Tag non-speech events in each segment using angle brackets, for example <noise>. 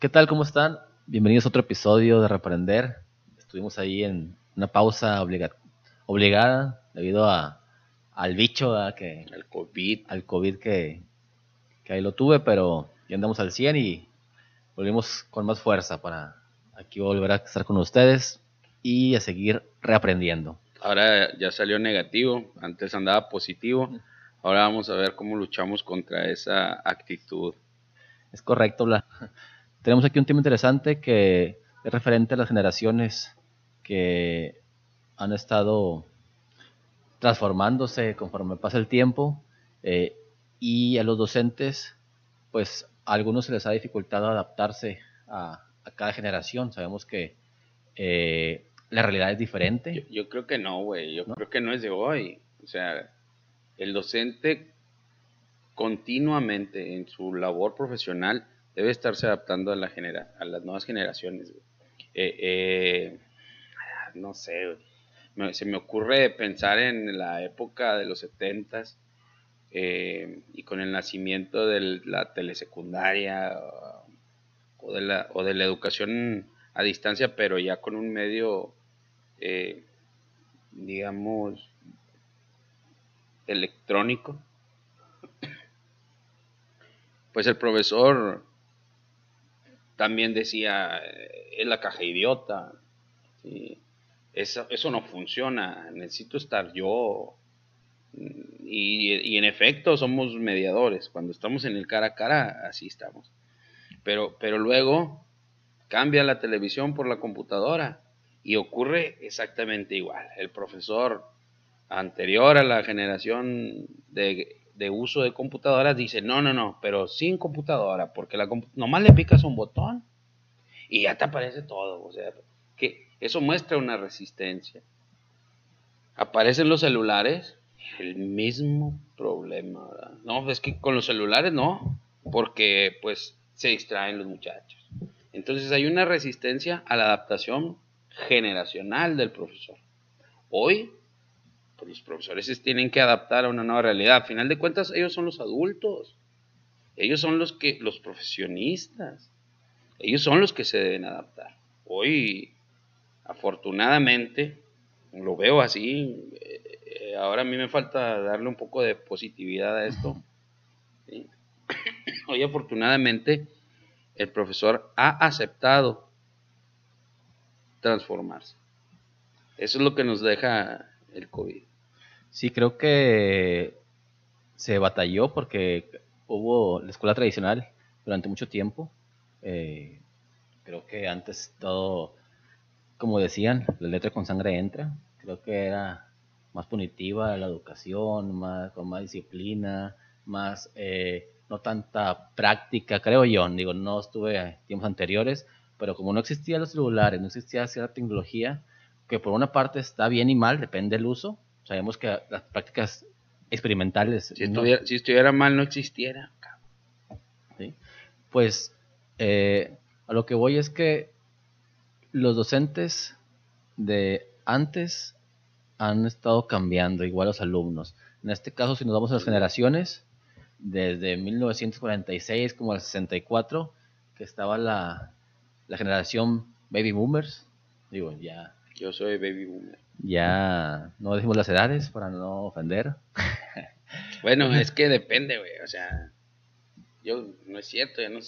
¿Qué tal? ¿Cómo están? Bienvenidos a otro episodio de Reprender. Estuvimos ahí en una pausa obligada debido a, al bicho, que, al COVID, al COVID que, que ahí lo tuve, pero ya andamos al 100 y volvimos con más fuerza para aquí volver a estar con ustedes y a seguir reaprendiendo. Ahora ya salió negativo, antes andaba positivo. Ahora vamos a ver cómo luchamos contra esa actitud. Es correcto, Bla. Tenemos aquí un tema interesante que es referente a las generaciones que han estado transformándose conforme pasa el tiempo eh, y a los docentes, pues a algunos se les ha dificultado adaptarse a, cada generación. Sabemos que eh, la realidad es diferente. Yo, creo que no, güey. Yo creo que no es de hoy. O sea, el docente continuamente en su labor profesional debe estarse adaptando a, la genera a las nuevas generaciones. Eh, eh, no sé, se me ocurre pensar en la época de los setentas eh, y con el nacimiento de la telesecundaria o de la, o de la educación a distancia, pero ya con un medio, eh, digamos, electrónico, pues el profesor también decía, es la caja idiota, eso, eso no funciona, necesito estar yo, y, en efecto somos mediadores. Cuando estamos en el cara a cara, así estamos. Pero, pero luego cambia la televisión por la computadora y ocurre exactamente igual. El profesor anterior a la generación de, uso de computadoras dice, no, no, no, pero sin computadora, porque la nomás le picas un botón y ya te aparece todo. O sea, que eso muestra una resistencia. Aparecen los celulares el mismo problema, No, es que con los celulares no, porque pues se distraen los muchachos. Entonces hay una resistencia a la adaptación generacional del profesor. Hoy, pues, los profesores se tienen que adaptar a una nueva realidad. A final de cuentas, ellos son los adultos. Ellos son los que, los profesionistas. Ellos son los que se deben adaptar. Hoy, afortunadamente, lo veo así, eh, ahora a mí me falta darle un poco de positividad a esto. <coughs> Hoy afortunadamente el profesor ha aceptado transformarse. Eso es lo que nos deja el COVID. Sí, creo que se batalló porque hubo la escuela tradicional durante mucho tiempo. Eh, creo que antes todo, como decían, la letra con sangre entra. Creo que era más punitiva la educación, más, con más disciplina, más eh, no tanta práctica, creo yo. Digo, no estuve tiempos anteriores, pero como no existían los celulares, no existía cierta tecnología, que por una parte está bien y mal, depende del uso. Sabemos que las prácticas experimentales... Si, estuviera, mal, no existiera. Pues eh, a lo que voy es que los docentes de antes han estado cambiando, igual los alumnos. En este caso, si nos vamos a las generaciones, desde 1946 como al 64, que estaba la, generación baby boomers, digo, ya... Yo soy baby boomer. Ya no decimos las edades para no ofender. <laughs> Bueno, es que depende, güey, o sea, yo, no es cierto, yo no...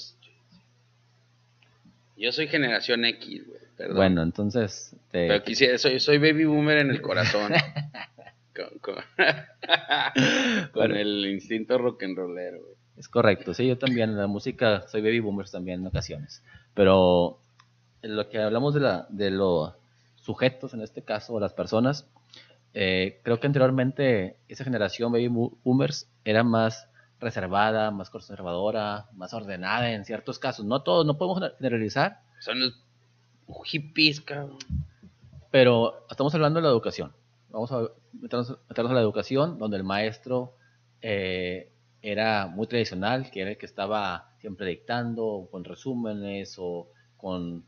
Yo soy generación X, güey. Bueno, entonces. Pero quisiera, soy, soy baby boomer en el corazón. <laughs> con, <laughs> el instinto rock and rollero, Es correcto, sí, yo también en la música soy baby boomer también en ocasiones. Pero en lo que hablamos de, la, de los sujetos, en este caso, las personas, eh, creo que anteriormente esa generación baby boomers era más reservada, más conservadora, más ordenada en ciertos casos. No todos, no podemos generalizar. Son los hippies, cabrón. Pero estamos hablando de la educación. Vamos a meternos, a la educación, donde el maestro eh, era muy tradicional, que era el que estaba siempre dictando, con resúmenes o con,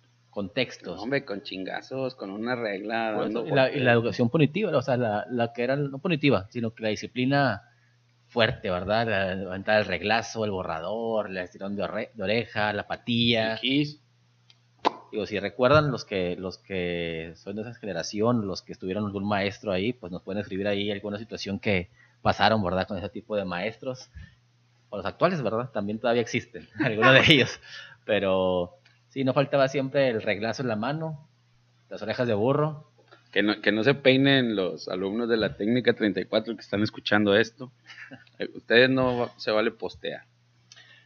textos. hombre, con chingazos, con una regla. y, la, educación punitiva, o sea, la, la, que era no punitiva, sino que la disciplina fuerte, ¿verdad? Levantar el reglazo, el borrador, el estirón de, oreja, la patilla. Digo, si recuerdan los que los que son de esa generación, los que estuvieron algún maestro ahí, pues nos pueden escribir ahí alguna situación que pasaron, ¿verdad? Con ese tipo de maestros. O los actuales, ¿verdad? También todavía existen, <laughs> algunos de ellos. Pero sí, no faltaba siempre el reglazo en la mano, las orejas de burro. Que no, que no se peinen los alumnos de la técnica 34 que están escuchando esto. Eh, ustedes no se vale postear.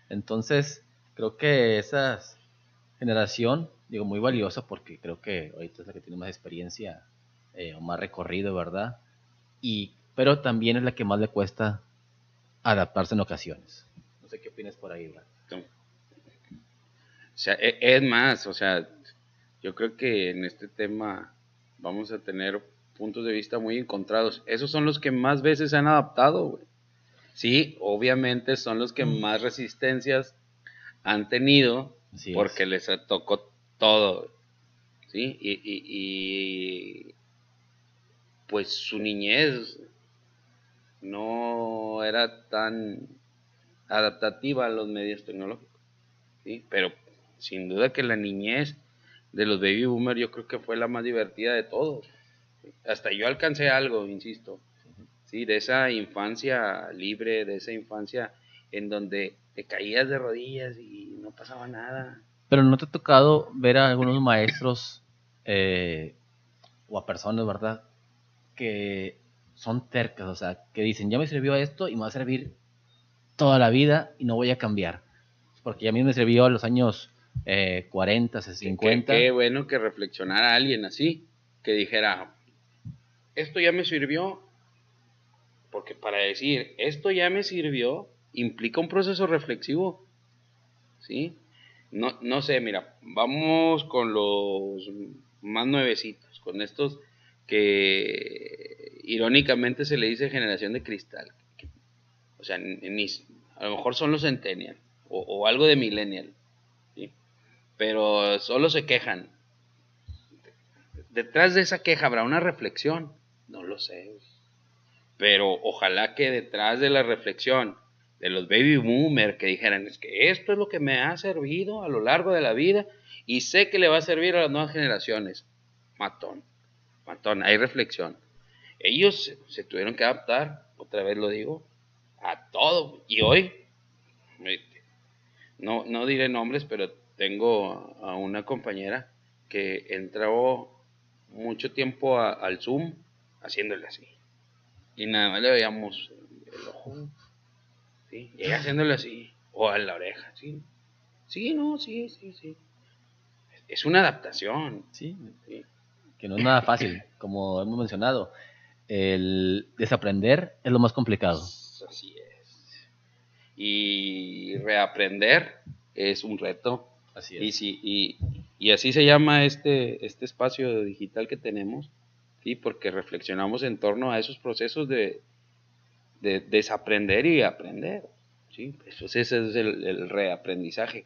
Entonces, creo que esa generación, digo, muy valiosa porque creo que ahorita es la que tiene más experiencia eh, o más recorrido, ¿verdad? Y, pero también es la que más le cuesta adaptarse en ocasiones. No sé qué opinas por ahí, ¿verdad? O sea, e, es más, o sea, yo creo que en este tema vamos a tener puntos de vista muy encontrados. Esos son los que más veces se han adaptado, güey. Sí, obviamente son los que mm. más resistencias han tenido porque les tocó todo. ¿Sí? Y, y, pues su niñez no era tan adaptativa a los medios tecnológicos. ¿sí? Pero sin duda que la niñez de los baby boomers yo creo que fue la más divertida de todos. Hasta yo alcancé algo, insisto, ¿sí? de esa infancia libre, de esa infancia en donde te caías de rodillas y no pasaba nada. Pero no te ha tocado ver a algunos maestros eh, o a personas, ¿verdad? Que son tercas, o sea, que dicen, ya me sirvió esto y me va a servir toda la vida y no voy a cambiar. Porque ya a mí me sirvió a los años eh, 40, 50. Qué, bueno que reflexionara alguien así, que dijera, esto ya me sirvió, porque para decir, esto ya me sirvió, implica un proceso reflexivo, ¿sí? No, no sé, mira, vamos con los más nuevecitos, con estos que irónicamente se le dice generación de cristal. O sea, a lo mejor son los centennial o, o algo de millennial pero solo se quejan. Detrás de esa queja habrá una reflexión, no lo sé. Pero ojalá que detrás de la reflexión de los baby boomers que dijeran, es que esto es lo que me ha servido a lo largo de la vida y sé que le va a servir a las nuevas generaciones. Matón, matón, hay reflexión. Ellos se, tuvieron que adaptar, otra vez lo digo, a todo. Y hoy, no, no diré nombres, pero tengo a una compañera que entró mucho tiempo al Zoom haciéndole así. Y nada más le veíamos el ojo. ¿sí? Y haciéndole así. O a la oreja, ¿sí? Sí, no, sí, sí, sí. Es una adaptación. Sí. Que no es nada fácil, <laughs> como hemos mencionado. El desaprender es lo más complicado. Así es. Y reaprender es un reto y, y, así se llama este, este espacio digital que tenemos, ¿sí? porque reflexionamos en torno a esos procesos de, desaprender y aprender. ¿sí? Eso, ese es el, reaprendizaje.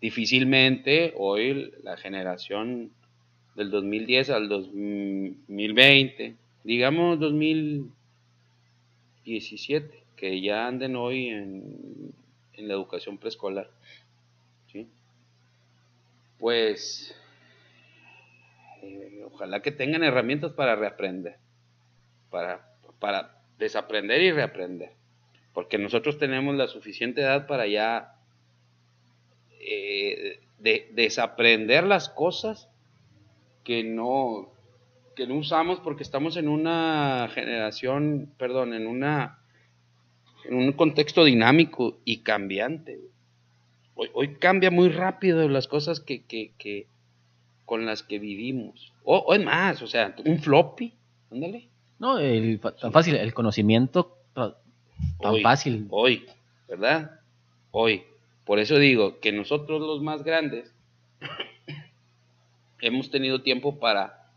Difícilmente hoy la generación del 2010 al 2020, digamos 2017, que ya anden hoy en, en la educación preescolar, pues eh, ojalá que tengan herramientas para reaprender, para, para desaprender y reaprender, porque nosotros tenemos la suficiente edad para ya eh, de, desaprender las cosas que no, que no usamos porque estamos en una generación, perdón, en una en un contexto dinámico y cambiante. Hoy, cambia muy rápido las cosas que, con las que vivimos. O, es más, o sea, un floppy, ándale. No, tan fácil, el conocimiento tan fácil. Hoy, ¿verdad? Hoy. Por eso digo que nosotros los más grandes <coughs> hemos tenido tiempo para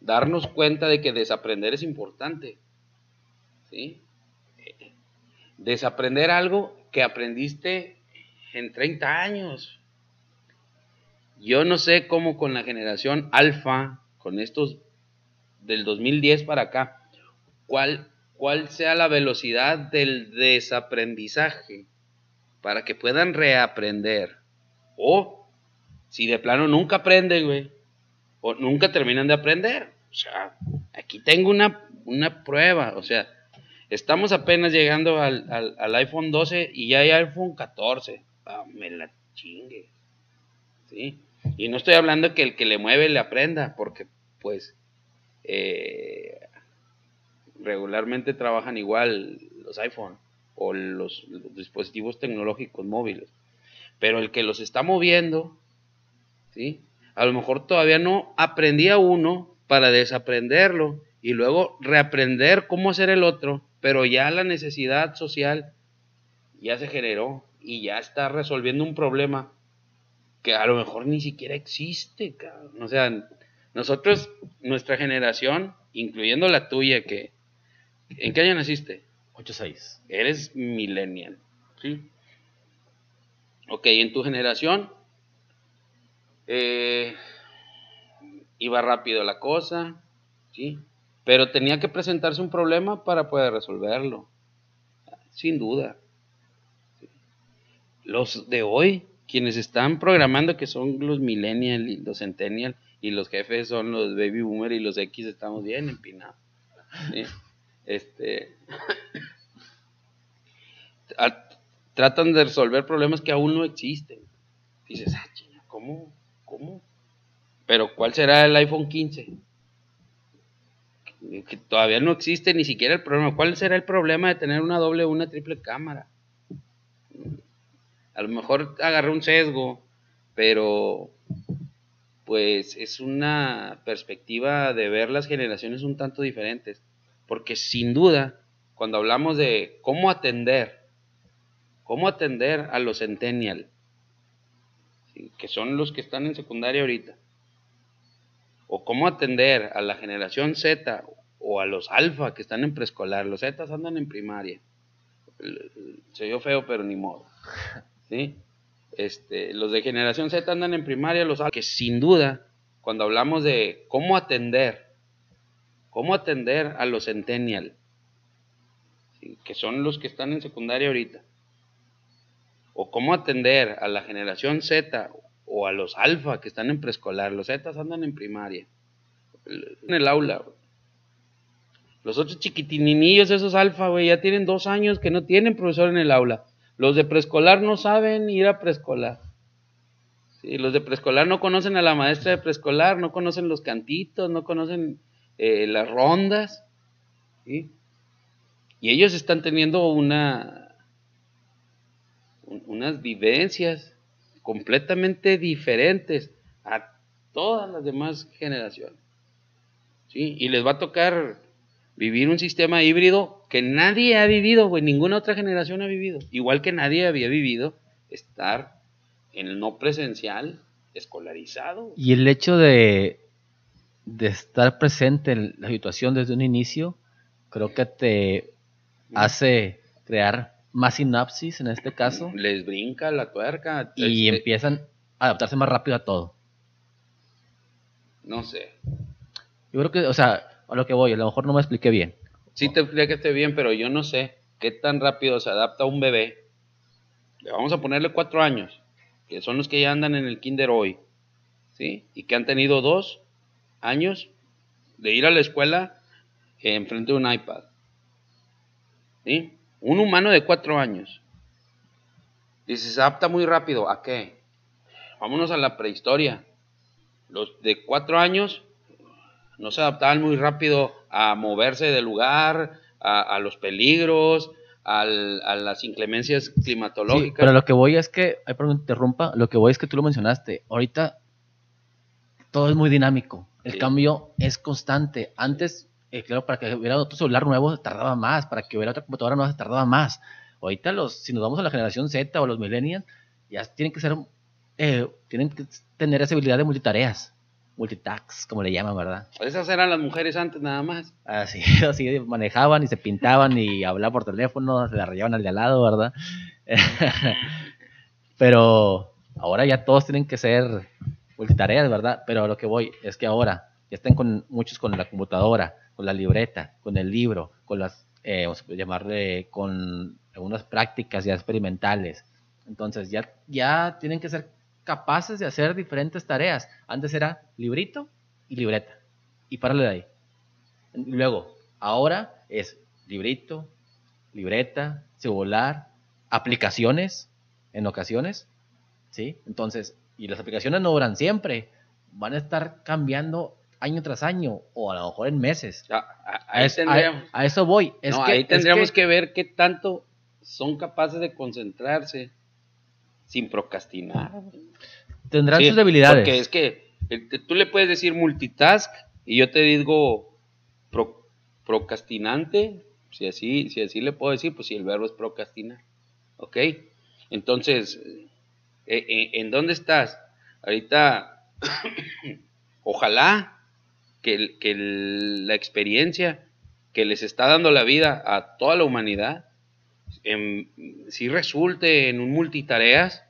darnos cuenta de que desaprender es importante. ¿Sí? Desaprender algo que aprendiste en 30 años. Yo no sé cómo con la generación alfa, con estos del 2010 para acá, cuál cuál sea la velocidad del desaprendizaje para que puedan reaprender. O si de plano nunca aprenden, güey, o nunca terminan de aprender. O sea, aquí tengo una, una prueba, o sea, estamos apenas llegando al, al, iPhone 12 y ya hay iPhone 14. Me la chingue. ¿Sí? Y no estoy hablando que el que le mueve le aprenda, porque pues eh, regularmente trabajan igual los iPhone o los, dispositivos tecnológicos móviles. Pero el que los está moviendo, ¿sí? A lo mejor todavía no aprendía uno para desaprenderlo y luego reaprender cómo hacer el otro, pero ya la necesidad social ya se generó y ya está resolviendo un problema que a lo mejor ni siquiera existe, O sea, nosotros, nuestra generación, incluyendo la tuya, que ¿En qué año naciste? 86. Eres millennial, ¿sí? Ok, en tu generación eh, iba rápido la cosa, ¿sí? Pero tenía que presentarse un problema para poder resolverlo, sin duda. Los de hoy, quienes están programando, que son los millennial y los centennial, y los jefes son los baby boomer y los X, estamos bien empinados. este, <coughs> tratan de resolver problemas que aún no existen. Dices, ah, ¿cómo? ¿Cómo? Pero ¿cuál será el iPhone 15? Que todavía no existe ni siquiera el problema. ¿Cuál será el problema de tener una doble o una triple cámara? A lo mejor agarré un sesgo, pero pues es una perspectiva de ver las generaciones un tanto diferentes. Porque sin duda, cuando hablamos de cómo atender, cómo atender a los centennial, que son los que están en secundaria ahorita, o cómo atender a la generación Z o a los alfa que están en preescolar, los Z andan en primaria. Se oyó feo, pero ni modo. Este, los de generación Z andan en primaria, los que sin duda, cuando hablamos de cómo atender cómo atender a los centennial, que son los que están en secundaria ahorita, o cómo atender a la generación Z o a los alfa que están en preescolar, los Z andan en primaria, en el aula. Los otros chiquitininillos, esos alfa, ya tienen dos años que no tienen profesor en el aula. Los de preescolar no saben ir a preescolar. los de preescolar no conocen a la maestra de preescolar, no conocen los cantitos, no conocen eh, las rondas, y ellos están teniendo una, unas vivencias completamente diferentes a todas las demás generaciones. ¿sí? Y les va a tocar vivir un sistema híbrido que nadie ha vivido, güey, ninguna otra generación ha vivido. Igual que nadie había vivido estar en el no presencial, escolarizado. Y el hecho de, de estar presente en la situación desde un inicio, creo que te hace crear más sinapsis en este caso. Les brinca la tuerca. Y este empiezan a adaptarse más rápido a todo. No sé. Yo creo que, o sea, a lo que voy, a lo mejor no me expliqué bien. Sí te expliqué bien, pero yo no sé qué tan rápido se adapta un bebé. Le vamos a ponerle cuatro años, que son los que ya andan en el kinder hoy, ¿sí? Y que han tenido dos años de ir a la escuela enfrente de un iPad. ¿Sí? Un humano de cuatro años. Dice, se adapta muy rápido. ¿A qué? Vámonos a la prehistoria. Los de cuatro años no se adaptaban muy rápido a moverse del lugar, a, los peligros, a las inclemencias climatológicas. pero lo que voy es que, ay, perdón, interrumpa, lo que voy es que tú lo mencionaste. Ahorita todo es muy dinámico. El cambio es constante. Antes, eh, claro, para que hubiera otro celular nuevo tardaba más, para que hubiera otra computadora nueva tardaba más. Ahorita los, si nos vamos a la generación Z o los millennials, ya tienen que ser, eh, tienen que tener esa habilidad de multitareas, multitask, como le llaman, ¿verdad? Esas eran las mujeres antes nada más. Así, <laughs> así manejaban y se pintaban y hablaban por teléfono, se la rayaban al de al lado, ¿verdad? <laughs> Pero ahora ya todos tienen que ser multitareas, ¿verdad? Pero a lo que voy es que ahora ya están con muchos con la computadora, con la libreta, con el libro, con las eh, vamos a llamarle con algunas prácticas ya experimentales. Entonces ya, ya tienen que ser capaces de hacer diferentes tareas. Antes era librito y libreta. Y párale de ahí. Luego, ahora es librito, libreta, celular, aplicaciones en ocasiones. ¿Sí? Entonces, y las aplicaciones no duran siempre. Van a estar cambiando año tras año o a lo mejor en meses. A, a, eso voy. Es que, ahí tendríamos que, ver qué tanto son capaces de concentrarse sin procrastinar. Tendrán sus debilidades. Porque es que tú le puedes decir multitask y yo te digo procrastinante, si así, si así le puedo decir, pues si el verbo es procrastinar. ¿Ok? Entonces, eh, eh, ¿en dónde estás? Ahorita, <coughs> ojalá que, la experiencia que les está dando la vida a toda la humanidad en, si resulte en un multitareas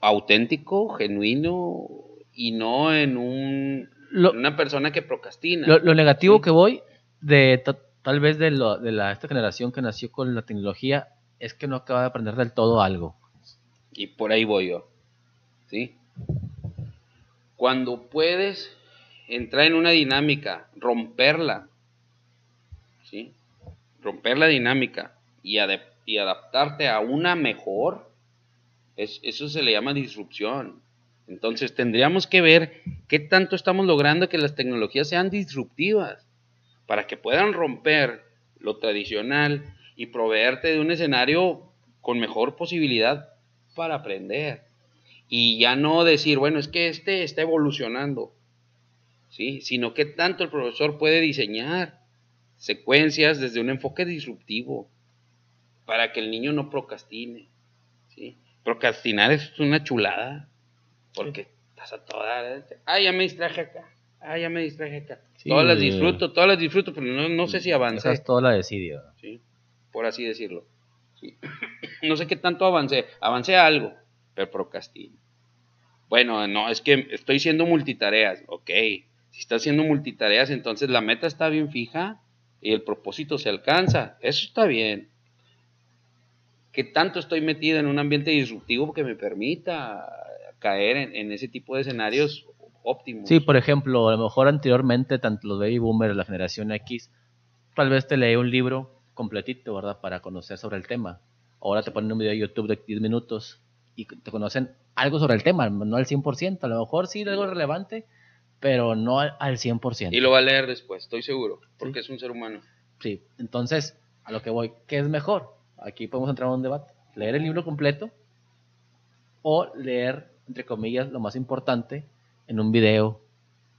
auténtico, genuino y no en un, una persona que procrastina. Lo, negativo que voy de tal vez de, lo, de la, esta generación que nació con la tecnología es que no acaba de aprender del todo algo. Y por ahí voy yo. ¿Sí? Cuando puedes entrar en una dinámica, romperla, ¿sí? Romper la dinámica y, y adaptarte a una mejor, es, eso se le llama disrupción. Entonces tendríamos que ver qué tanto estamos logrando que las tecnologías sean disruptivas para que puedan romper lo tradicional y proveerte de un escenario con mejor posibilidad para aprender. Y ya no decir, bueno, es que este está evolucionando. ¿sí? sino que tanto el profesor puede diseñar secuencias desde un enfoque disruptivo para que el niño no procrastine. ¿sí? Procrastinar es una chulada, porque estás a toda... Ah, ya me distraje acá. Ah, ya me distraje acá. todas las disfruto, todas las disfruto, pero no, no sé si avancé. es toda la decidio. ¿sí? Por así decirlo. ¿sí? <coughs> no sé qué tanto avancé. Avancé algo, pero procrastino. Bueno, no, es que estoy siendo multitareas. Ok, si está haciendo multitareas, entonces la meta está bien fija y el propósito se alcanza. Eso está bien. ¿Qué tanto estoy metido en un ambiente disruptivo que me permita caer en, ese tipo de escenarios óptimos? Sí, por ejemplo, a lo mejor anteriormente, tanto los baby boomers, la generación X, tal vez te leí un libro completito, ¿verdad? Para conocer sobre el tema. Ahora te ponen un video de YouTube de 10 minutos y te conocen algo sobre el tema, no al 100%, a lo mejor sí algo relevante, pero no al, 100%. Y lo va a leer después, estoy seguro, porque es un ser humano. Sí, entonces, a lo que voy, ¿qué es mejor? Aquí podemos entrar en un debate. Leer el libro completo o leer, entre comillas, lo más importante en un video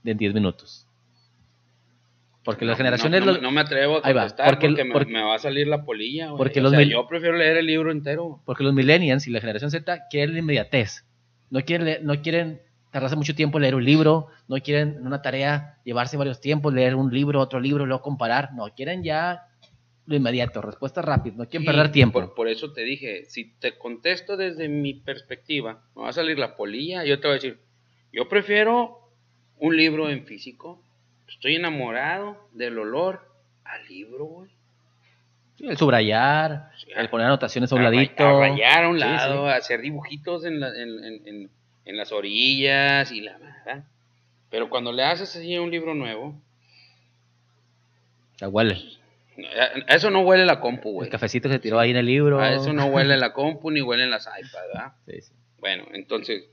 de 10 minutos. Porque las generaciones... No, me atrevo a contestar porque, me, va a salir la polilla. Porque yo prefiero leer el libro entero. Porque los millennials y la generación Z quieren la inmediatez. No quieren, no quieren tardarse mucho tiempo leer un libro, no quieren en una tarea llevarse varios tiempos, leer un libro, otro libro, luego comparar, no, quieren ya lo inmediato, respuesta rápida, no quieren perder tiempo. Por, eso te dije, si te contesto desde mi perspectiva, me va a salir la polilla y yo te voy a decir, yo prefiero un libro en físico, estoy enamorado del olor al libro, güey. el subrayar, el poner anotaciones a un ladito. A a un lado, hacer dibujitos en, la, en, en las orillas y la verdad. Pero cuando le haces así un libro nuevo. Ya huele. eso no huele la compu, güey. El cafecito se tiró ahí en el libro. A eso no huele la compu ni huele en las iPads, ¿verdad? Sí, sí. Bueno, entonces,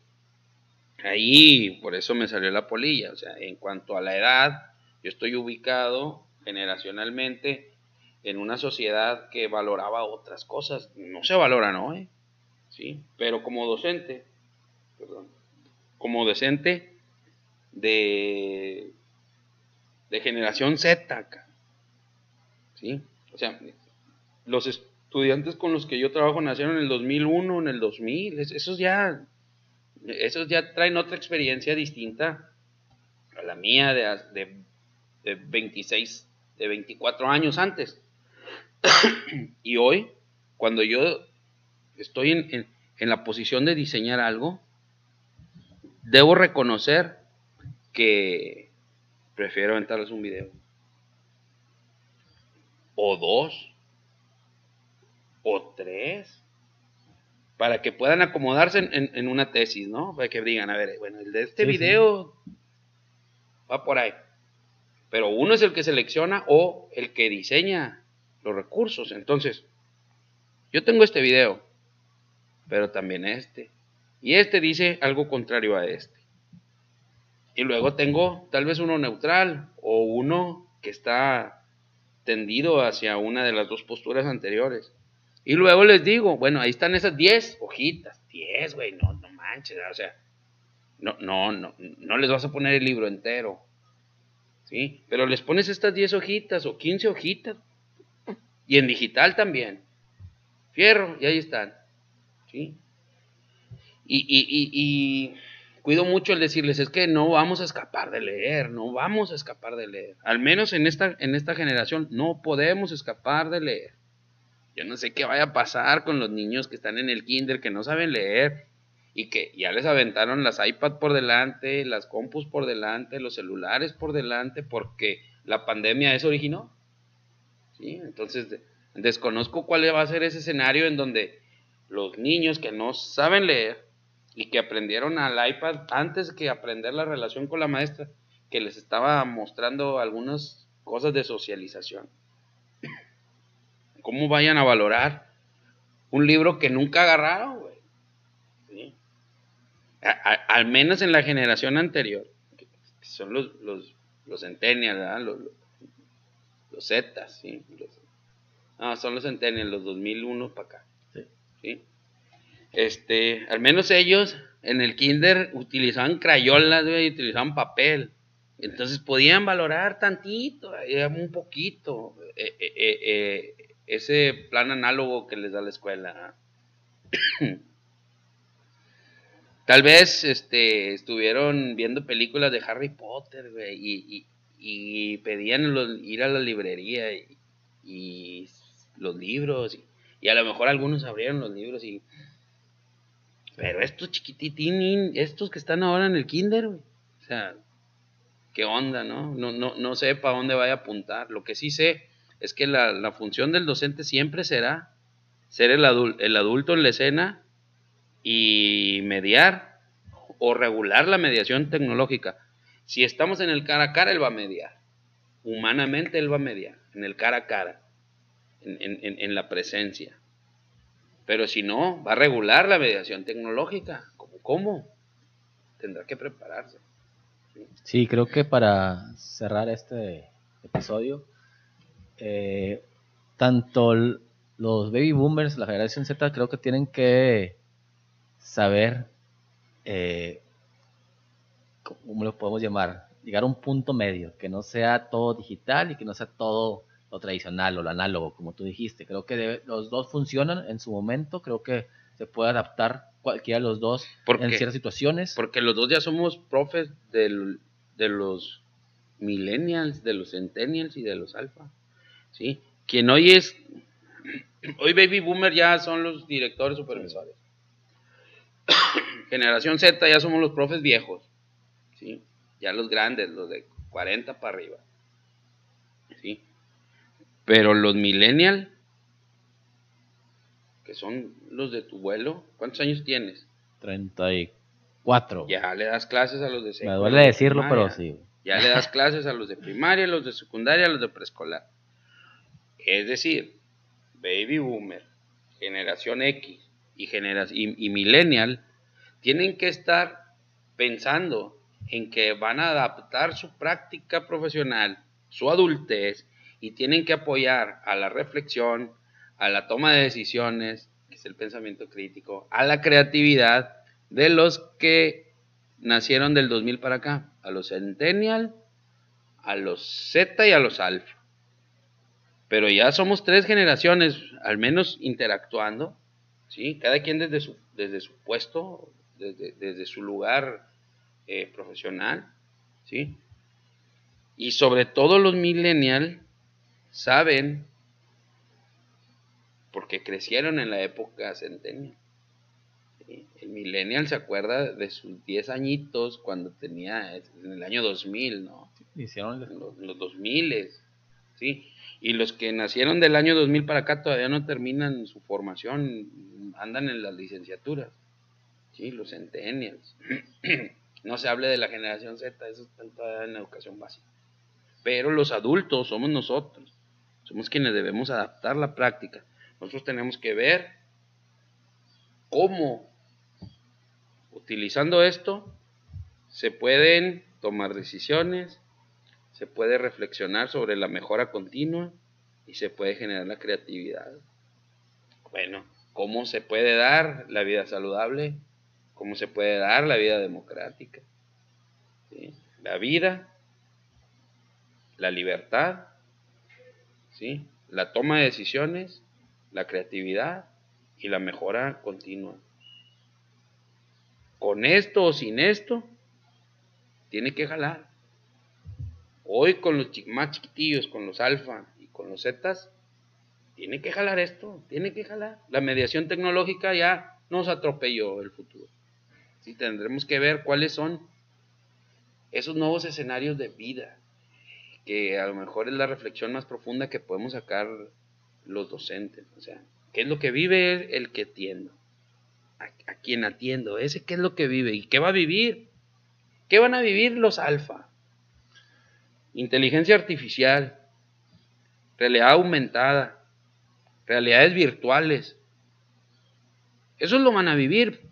ahí por eso me salió la polilla. O sea, en cuanto a la edad, yo estoy ubicado generacionalmente en una sociedad que valoraba otras cosas. No se valora, ¿no? Eh? Sí, pero como docente, como decente de, de generación Z. O sea, los estudiantes con los que yo trabajo nacieron en el 2001, en el 2000. Esos ya, esos ya traen otra experiencia distinta a la mía de, de, 26, de 24 años antes. <clears throat> y hoy, cuando yo estoy en, en la posición de diseñar algo, debo reconocer que prefiero aventarles un video. O dos, o tres, para que puedan acomodarse en, una tesis, ¿no? Para que digan, a ver, bueno, el de este video va por ahí. Pero uno es el que selecciona o el que diseña los recursos. Entonces, yo tengo este video, pero también este. Y este dice algo contrario a este. Y luego tengo tal vez uno neutral o uno que está tendido hacia una de las dos posturas anteriores. Y luego les digo, bueno, ahí están esas 10 hojitas. 10, güey, no, no manches, o sea, no, no, no, no les vas a poner el libro entero. ¿Sí? Pero les pones estas 10 hojitas o 15 hojitas. Y en digital también. Fierro, y ahí están. ¿Sí? Y, y, y, y cuido mucho el decirles, es que no vamos a escapar de leer, no vamos a escapar de leer. Al menos en esta, en esta generación no podemos escapar de leer. Yo no sé qué vaya a pasar con los niños que están en el kinder, que no saben leer y que ya les aventaron las iPad por delante, las compus por delante, los celulares por delante, porque la pandemia eso originó. ¿Sí? Entonces, desconozco cuál va a ser ese escenario en donde los niños que no saben leer y que aprendieron al iPad antes que aprender la relación con la maestra, que les estaba mostrando algunas cosas de socialización. ¿Cómo vayan a valorar un libro que nunca agarraron, güey? al menos en la generación anterior, que son los, los, los centennials, Los, los, Zetas, ¿sí? no, son los centennials, los 2001 para acá. ¿sí? Este, al menos ellos en el kinder utilizaban crayolas, y utilizaban papel. Entonces podían valorar tantito, un poquito, eh, eh, eh, ese plan análogo que les da la escuela. <clears throat> Tal vez este, estuvieron viendo películas de Harry Potter, y, pedían ir a la librería y, los libros, y, a lo mejor algunos abrieron los libros y pero estos chiquititín, estos que están ahora en el kinder, o sea, qué onda, ¿no? No, no, no sé para dónde vaya a apuntar. Lo que sí sé es que la, función del docente siempre será ser el, el adulto en la escena y mediar o regular la mediación tecnológica. Si estamos en el cara a cara, él va a mediar. Humanamente él va a mediar, en el cara a cara, en la presencia. Pero si no, va a regular la mediación tecnológica. ¿Cómo? ¿Cómo? Tendrá que prepararse. Sí, creo que para cerrar este episodio, eh, tanto los baby boomers, la generación Z, creo que tienen que saber, eh, ¿cómo lo podemos llamar? Llegar a un punto medio, que no sea todo digital y que no sea todo lo tradicional o lo análogo, como tú dijiste. Creo que los dos funcionan en su momento, creo que se puede adaptar cualquiera de los dos en ciertas situaciones. Porque los dos ya somos profes de los millennials, de los centennials y de los alfa. ¿sí? Quien hoy es, hoy baby boomer ya son los directores supervisores. <coughs> Generación Z ya somos los profes viejos, ¿sí? ya los grandes, los de 40 para arriba. ¿sí? Pero los millennials, que son los de tu vuelo, ¿cuántos años tienes? 34. Ya le das clases a los de secundaria. Me duele decirlo, pero sí. Ya le das clases a los de primaria, a los de secundaria, a los de preescolar. Es decir, baby boomer, generación X y, y millennial tienen que estar pensando en que van a adaptar su práctica profesional, su adultez y tienen que apoyar a la reflexión, a la toma de decisiones, que es el pensamiento crítico, a la creatividad de los que nacieron del 2000 para acá, a los centennial, a los Z y a los alfa. Pero ya somos tres generaciones, al menos interactuando, ¿sí? cada quien desde su, desde su puesto, desde, su lugar eh, profesional, ¿sí? y sobre todo los millennial saben, porque crecieron en la época centennial. El millennial se acuerda de sus 10 añitos cuando tenía, en el año 2000, ¿no? Hicieron los, los 2000. ¿sí? Y los que nacieron del año 2000 para acá todavía no terminan su formación, andan en las licenciaturas, ¿sí? Los centennials. <clears throat> no se hable de la generación Z, eso está todavía en educación básica. Pero los adultos somos nosotros, somos quienes debemos adaptar la práctica. Nosotros tenemos que ver cómo, utilizando esto, se pueden tomar decisiones, se puede reflexionar sobre la mejora continua y se puede generar la creatividad. Bueno, ¿cómo se puede dar la vida saludable? ¿Cómo se puede dar la vida democrática? La vida, la libertad, la toma de decisiones, la creatividad y la mejora continua. Con esto o sin esto, tiene que jalar. Hoy con los más chiquitillos, con los alfa y con los zetas, tiene que jalar esto, tiene que jalar. La mediación tecnológica ya nos atropelló el futuro. Sí, tendremos que ver cuáles son esos nuevos escenarios de vida, que a lo mejor es la reflexión más profunda que podemos sacar los docentes. O sea, ¿qué es lo que vive el que atiendo? A, a quien atiendo, ese qué es lo que vive y qué va a vivir. ¿Qué van a vivir los alfa? inteligencia artificial, realidad aumentada, realidades virtuales. Eso lo van a vivir.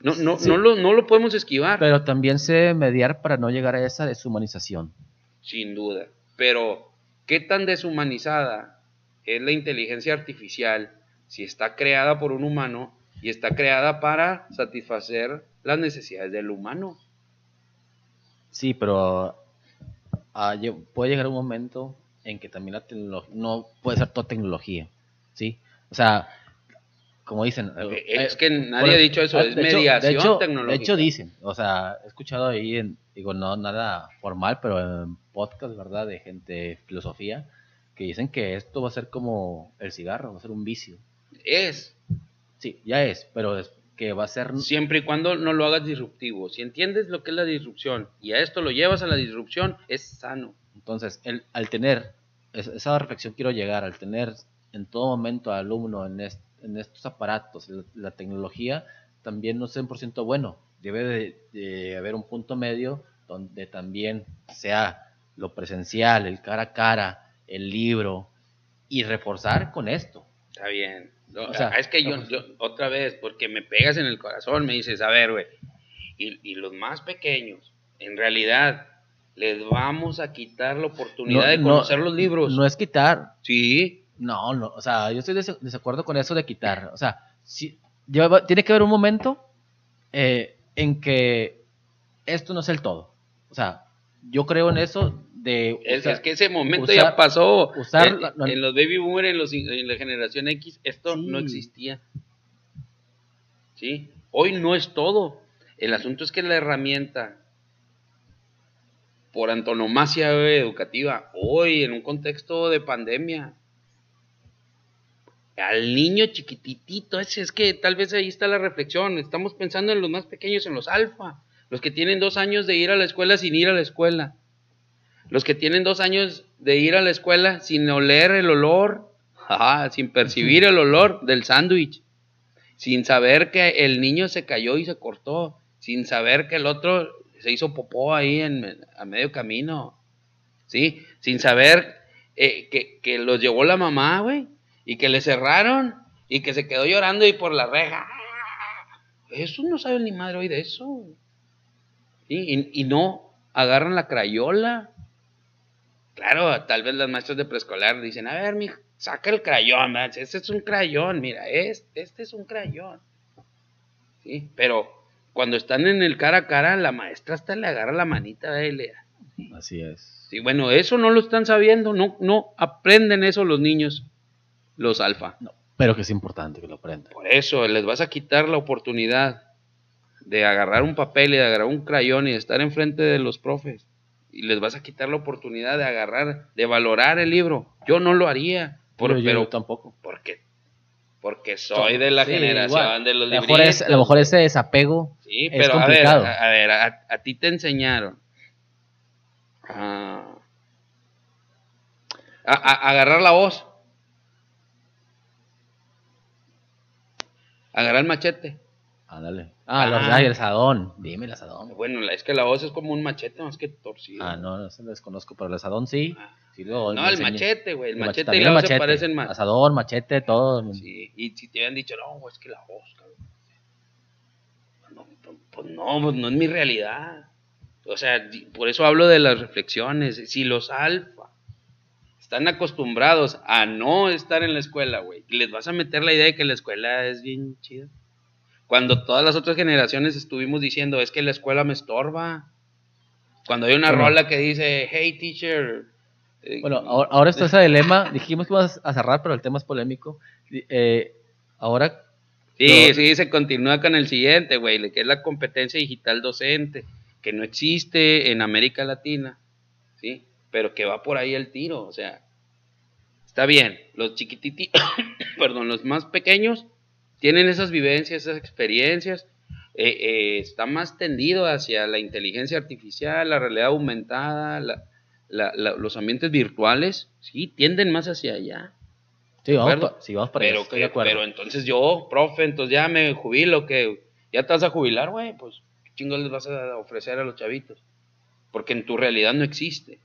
No, no, no, lo, no lo podemos esquivar. Pero también se debe mediar para no llegar a esa deshumanización. Sin duda. Pero, ¿qué tan deshumanizada es la inteligencia artificial si está creada por un humano y está creada para satisfacer las necesidades del humano? Sí, pero puede llegar un momento en que también la tecnología, no puede ser toda tecnología, ¿sí? O sea, como dicen... Eh, es que nadie ha dicho eso, es mediación hecho, tecnológica. De hecho dicen, o sea, he escuchado ahí, en, digo, no nada formal, pero en podcast, ¿verdad? De gente de filosofía, que dicen que esto va a ser como el cigarro, va a ser un vicio. Es. Sí, ya es, pero es, que va a ser... Siempre y cuando no lo hagas disruptivo. Si entiendes lo que es la disrupción y a esto lo llevas a la disrupción, es sano. Entonces, el, al tener, esa reflexión quiero llegar, al tener en todo momento al alumno en, en estos aparatos, la, tecnología, también no es 100% bueno. Debe de, haber un punto medio donde también sea lo presencial, el cara a cara, el libro, y reforzar con esto. Está bien o sea, es que yo, otra vez, porque me pegas en el corazón, me dices, a ver, güey, y, los más pequeños, en realidad, les vamos a quitar la oportunidad de conocer los libros. No es quitar. Sí. No, no, o sea, yo estoy de desacuerdo con eso de quitar. O sea, si, tiene que haber un momento eh, en que esto no es el todo. O sea, yo creo en eso es, que ese momento ya pasó. en, los baby boomers, en, la generación X, esto no existía. ¿Sí? Hoy no es todo. El asunto es que la herramienta, por antonomasia educativa, hoy en un contexto de pandemia, al niño chiquititito, es, es que tal vez ahí está la reflexión. Estamos pensando en los más pequeños, en los alfa, los que tienen dos años de ir a la escuela sin ir a la escuela los que tienen dos años de ir a la escuela sin oler el olor, sin percibir el olor del sándwich, sin saber que el niño se cayó y se cortó, sin saber que el otro se hizo popó ahí en, a medio camino, ¿sí? Sin saber eh, que, que, los llevó la mamá, güey, y que le cerraron y que se quedó llorando y por la reja. Eso no sabe ni madre hoy de eso. Y, y no agarran la crayola Claro, tal vez las maestras de preescolar dicen, a ver, mi, saca el crayón, este es un crayón, mira, este, este es un crayón. Sí, pero cuando están en el cara a cara, la maestra hasta le agarra la manita de él. Así es. Sí, bueno, eso no lo están sabiendo, no, no aprenden eso los niños, los alfa. No, pero que es importante que lo aprendan. Por eso, les vas a quitar la oportunidad de agarrar un papel y de agarrar un crayón y de estar enfrente de los profes y les vas a quitar la oportunidad de agarrar, de valorar el libro. Yo no lo haría. pero, yo tampoco. ¿Por qué? Porque soy de la generación de los libros. A lo mejor ese desapego sí, pero A ver, a, ver, a, ti te enseñaron. agarrar la voz. Agarrar el machete. Ándale. Ah, ah. el asadón. Dime el asadón. Bueno, es que la voz es como un machete más que torcido. Ah, no, no se lo desconozco, pero el asadón sí. Ah. no, el machete, güey. El, machete y la voz se parecen más. Asadón, machete, todo. Sí, y si te habían dicho, no, es que la voz, cabrón. No, pues no, pues no es mi realidad. O sea, por eso hablo de las reflexiones. Si los alfa están acostumbrados a no estar en la escuela, güey, les vas a meter la idea de que la escuela es bien chida. Cuando todas las otras generaciones estuvimos diciendo, es que la escuela me estorba. Cuando hay una rola que dice, hey teacher. Eh, bueno, ahora, está ese dilema. Dijimos que íbamos a cerrar, pero el tema es polémico. Eh, ahora. Sí, sí, se continúa con el siguiente, güey, que es la competencia digital docente, que no existe en América Latina, ¿sí? Pero que va por ahí el tiro, o sea. Está bien, los chiquititos, <coughs> perdón, los más pequeños tienen esas vivencias, esas experiencias, eh, eh, está más tendido hacia la inteligencia artificial, la realidad aumentada, los ambientes virtuales, sí, tienden más hacia allá. Sí, vamos, sí, vamos para pero, pero entonces yo, profe, entonces ya me jubilo, que ya te vas a jubilar, güey, pues ¿qué chingo les vas a ofrecer a los chavitos? Porque en tu realidad no existe.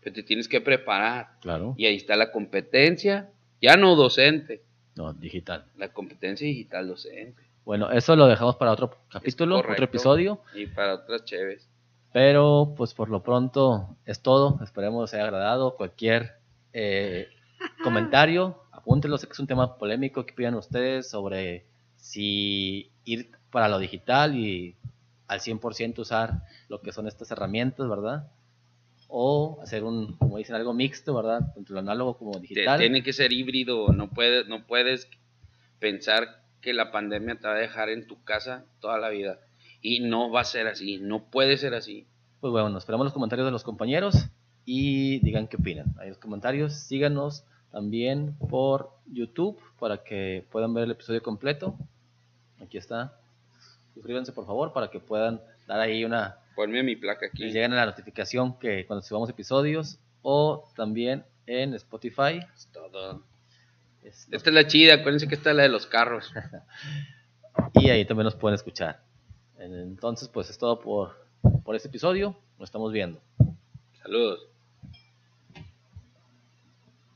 Pero te tienes que preparar. Claro. Y ahí está la competencia, ya no docente, no, digital. La competencia digital docente. Bueno, eso lo dejamos para otro capítulo, otro episodio. Y para otras chéves. Pero, pues por lo pronto es todo. Esperemos les haya agradado. Cualquier eh, <laughs> comentario, apúntenlo. Sé que es un tema polémico que pidan ustedes sobre si ir para lo digital y al 100% usar lo que son estas herramientas, ¿verdad? O hacer un, como dicen, algo mixto, ¿verdad? Entre lo análogo como digital. Tiene que ser híbrido, no puedes, no puedes pensar que la pandemia te va a dejar en tu casa toda la vida. Y no va a ser así, no puede ser así. Pues bueno, esperamos los comentarios de los compañeros y digan qué opinan. Ahí los comentarios, síganos también por YouTube para que puedan ver el episodio completo. Aquí está. Suscríbanse por favor para que puedan dar ahí una Ponme mi placa aquí. llegan a la notificación que cuando subamos episodios o también en Spotify. Es todo. Esta es la chida, acuérdense que esta es la de los carros. <laughs> y ahí también nos pueden escuchar. Entonces, pues es todo por, por este episodio. Nos estamos viendo. Saludos.